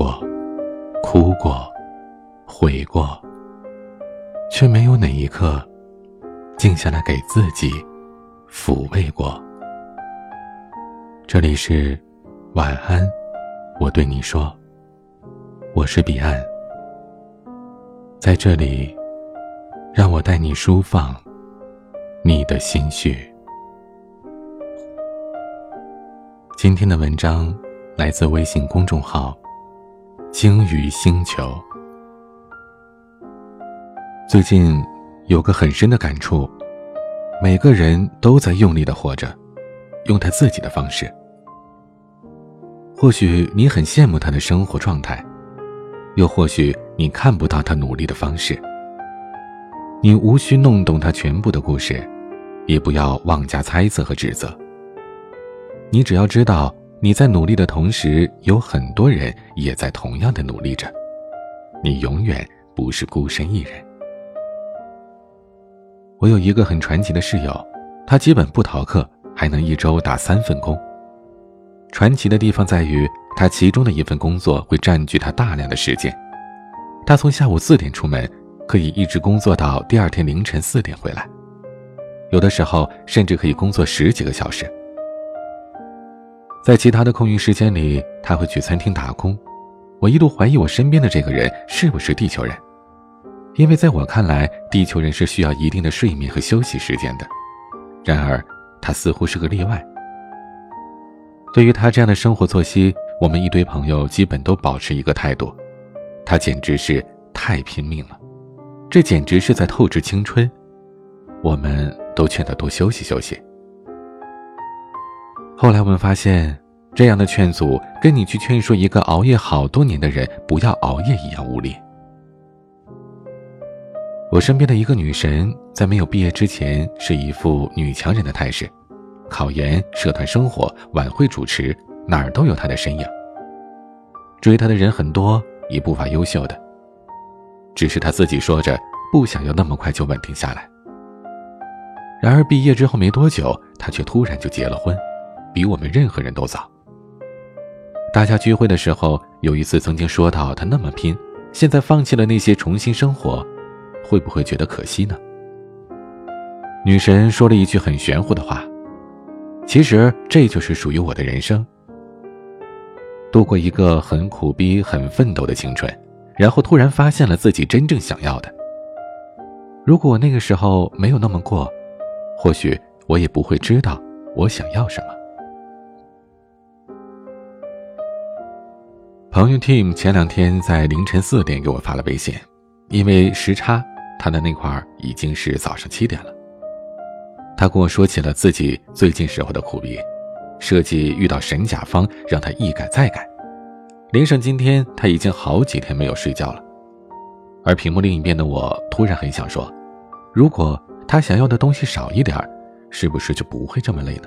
过，哭过，悔过，却没有哪一刻静下来给自己抚慰过。这里是晚安，我对你说，我是彼岸，在这里，让我带你舒放你的心绪。今天的文章来自微信公众号“鲸鱼星球”。最近有个很深的感触：每个人都在用力的活着，用他自己的方式。或许你很羡慕他的生活状态，又或许你看不到他努力的方式。你无需弄懂他全部的故事，也不要妄加猜测和指责。你只要知道，你在努力的同时，有很多人也在同样的努力着，你永远不是孤身一人。我有一个很传奇的室友，他基本不逃课，还能一周打三份工。传奇的地方在于，他其中的一份工作会占据他大量的时间，他从下午四点出门，可以一直工作到第二天凌晨四点回来，有的时候甚至可以工作十几个小时。在其他的空余时间里，他会去餐厅打工。我一度怀疑我身边的这个人是不是地球人，因为在我看来，地球人是需要一定的睡眠和休息时间的。然而，他似乎是个例外。对于他这样的生活作息，我们一堆朋友基本都保持一个态度：他简直是太拼命了，这简直是在透支青春。我们都劝他多休息休息。后来我们发现，这样的劝阻跟你去劝说一个熬夜好多年的人不要熬夜一样无力。我身边的一个女神，在没有毕业之前是一副女强人的态势，考研、社团生活、晚会主持，哪儿都有她的身影。追她的人很多，也不乏优秀的，只是她自己说着不想要那么快就稳定下来。然而毕业之后没多久，她却突然就结了婚。比我们任何人都早。大家聚会的时候，有一次曾经说到他那么拼，现在放弃了那些重新生活，会不会觉得可惜呢？女神说了一句很玄乎的话：“其实这就是属于我的人生。度过一个很苦逼、很奋斗的青春，然后突然发现了自己真正想要的。如果我那个时候没有那么过，或许我也不会知道我想要什么。”朋友 Tim 前两天在凌晨四点给我发了微信，因为时差，他的那块已经是早上七点了。他跟我说起了自己最近时候的苦逼，设计遇到神甲方，让他一改再改。连上今天，他已经好几天没有睡觉了。而屏幕另一边的我突然很想说，如果他想要的东西少一点，是不是就不会这么累呢？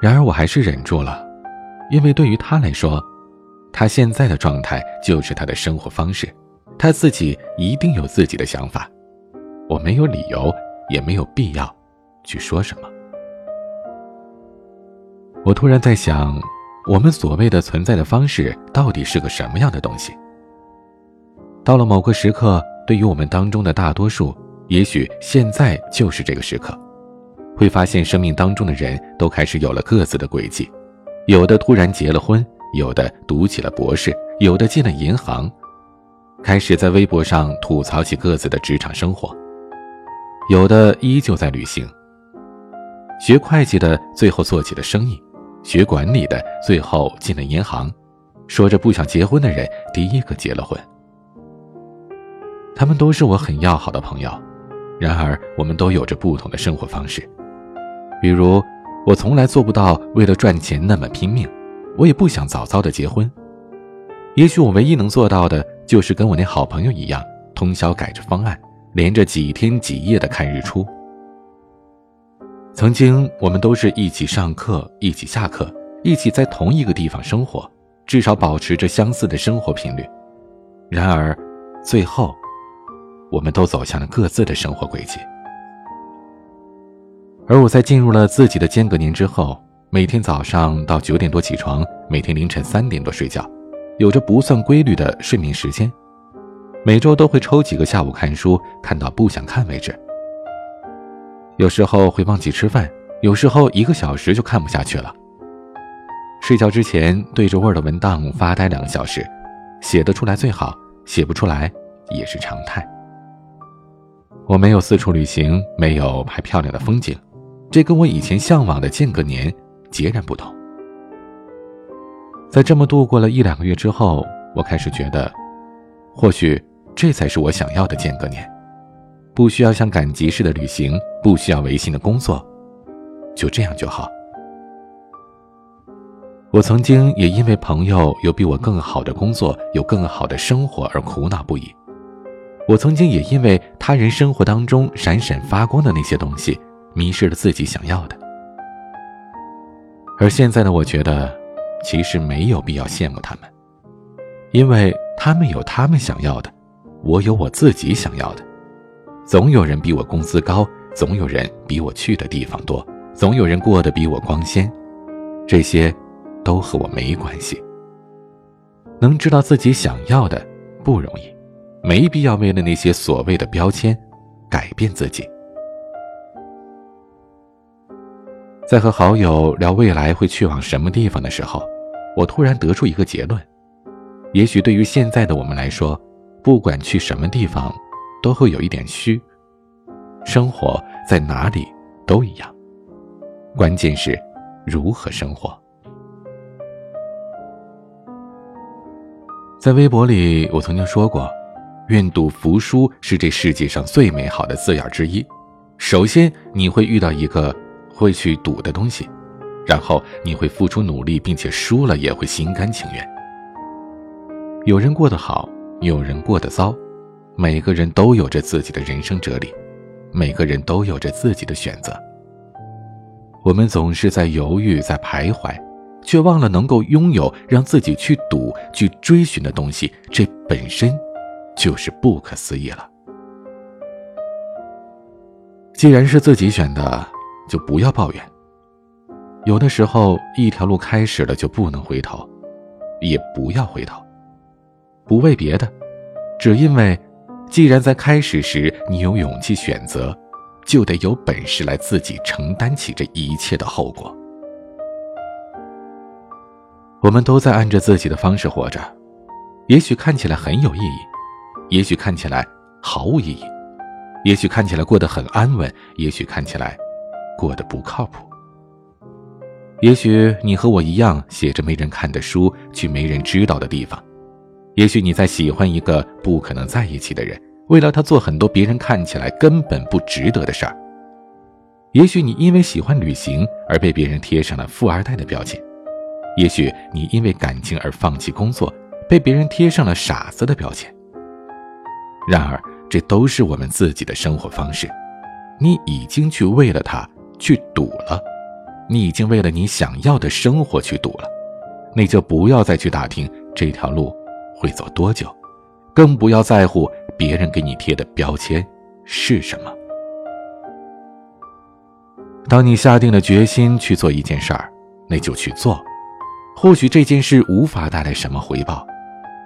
然而我还是忍住了。因为对于他来说，他现在的状态就是他的生活方式，他自己一定有自己的想法，我没有理由，也没有必要去说什么。我突然在想，我们所谓的存在的方式到底是个什么样的东西？到了某个时刻，对于我们当中的大多数，也许现在就是这个时刻，会发现生命当中的人都开始有了各自的轨迹。有的突然结了婚，有的读起了博士，有的进了银行，开始在微博上吐槽起各自的职场生活。有的依旧在旅行。学会计的最后做起了生意，学管理的最后进了银行，说着不想结婚的人第一个结了婚。他们都是我很要好的朋友，然而我们都有着不同的生活方式，比如。我从来做不到为了赚钱那么拼命，我也不想早早的结婚。也许我唯一能做到的，就是跟我那好朋友一样，通宵改着方案，连着几天几夜的看日出。曾经我们都是一起上课，一起下课，一起在同一个地方生活，至少保持着相似的生活频率。然而，最后，我们都走向了各自的生活轨迹。而我在进入了自己的间隔年之后，每天早上到九点多起床，每天凌晨三点多睡觉，有着不算规律的睡眠时间，每周都会抽几个下午看书，看到不想看为止。有时候会忘记吃饭，有时候一个小时就看不下去了。睡觉之前对着 Word 文档发呆两个小时，写得出来最好，写不出来也是常态。我没有四处旅行，没有拍漂亮的风景，这跟我以前向往的间隔年截然不同。在这么度过了一两个月之后，我开始觉得，或许这才是我想要的间隔年，不需要像赶集似的旅行，不需要违心的工作，就这样就好。我曾经也因为朋友有比我更好的工作，有更好的生活而苦恼不已。我曾经也因为他人生活当中闪闪发光的那些东西，迷失了自己想要的。而现在的我觉得，其实没有必要羡慕他们，因为他们有他们想要的，我有我自己想要的。总有人比我工资高，总有人比我去的地方多，总有人过得比我光鲜，这些，都和我没关系。能知道自己想要的不容易。没必要为了那些所谓的标签改变自己。在和好友聊未来会去往什么地方的时候，我突然得出一个结论：也许对于现在的我们来说，不管去什么地方，都会有一点虚。生活在哪里都一样，关键是如何生活。在微博里，我曾经说过。愿赌服输是这世界上最美好的字眼之一。首先，你会遇到一个会去赌的东西，然后你会付出努力，并且输了也会心甘情愿。有人过得好，有人过得糟，每个人都有着自己的人生哲理，每个人都有着自己的选择。我们总是在犹豫，在徘徊，却忘了能够拥有让自己去赌、去追寻的东西，这本身。就是不可思议了。既然是自己选的，就不要抱怨。有的时候，一条路开始了就不能回头，也不要回头。不为别的，只因为，既然在开始时你有勇气选择，就得有本事来自己承担起这一切的后果。我们都在按着自己的方式活着，也许看起来很有意义。也许看起来毫无意义，也许看起来过得很安稳，也许看起来过得不靠谱。也许你和我一样，写着没人看的书，去没人知道的地方。也许你在喜欢一个不可能在一起的人，为了他做很多别人看起来根本不值得的事儿。也许你因为喜欢旅行而被别人贴上了富二代的标签，也许你因为感情而放弃工作，被别人贴上了傻子的标签。然而，这都是我们自己的生活方式。你已经去为了他去赌了，你已经为了你想要的生活去赌了，那就不要再去打听这条路会走多久，更不要在乎别人给你贴的标签是什么。当你下定了决心去做一件事儿，那就去做。或许这件事无法带来什么回报，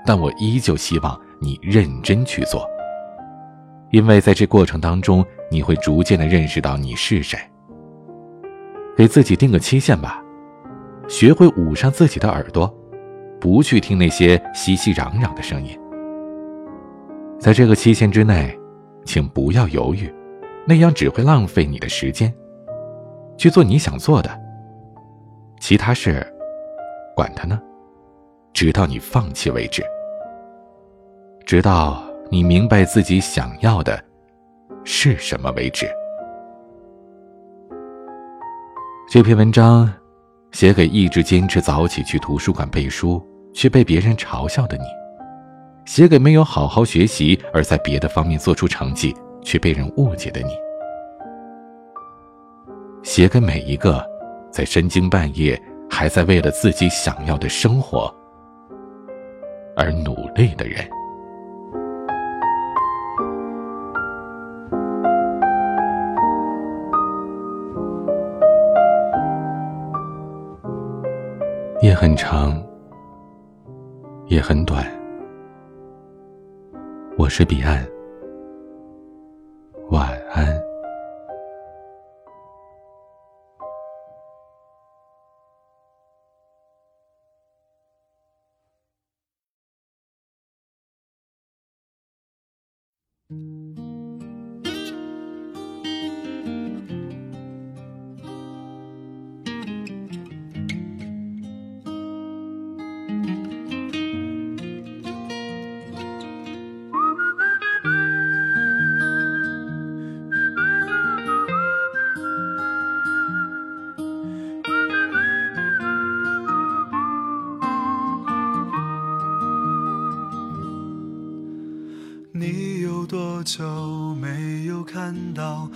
但我依旧希望。你认真去做，因为在这过程当中，你会逐渐的认识到你是谁。给自己定个期限吧，学会捂上自己的耳朵，不去听那些熙熙攘攘的声音。在这个期限之内，请不要犹豫，那样只会浪费你的时间。去做你想做的，其他事，管他呢，直到你放弃为止。直到你明白自己想要的是什么为止。这篇文章写给一直坚持早起去图书馆背书却被别人嘲笑的你，写给没有好好学习而在别的方面做出成绩却被人误解的你，写给每一个在深更半夜还在为了自己想要的生活而努力的人。夜很长，也很短。我是彼岸，晚安。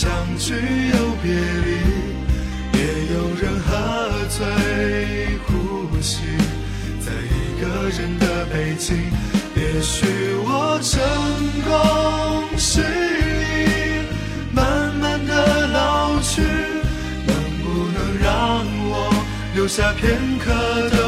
相聚又别离，也有人喝醉呼吸，在一个人的北京。也许我成功失意，慢慢的老去，能不能让我留下片刻的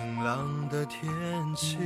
冷的天气。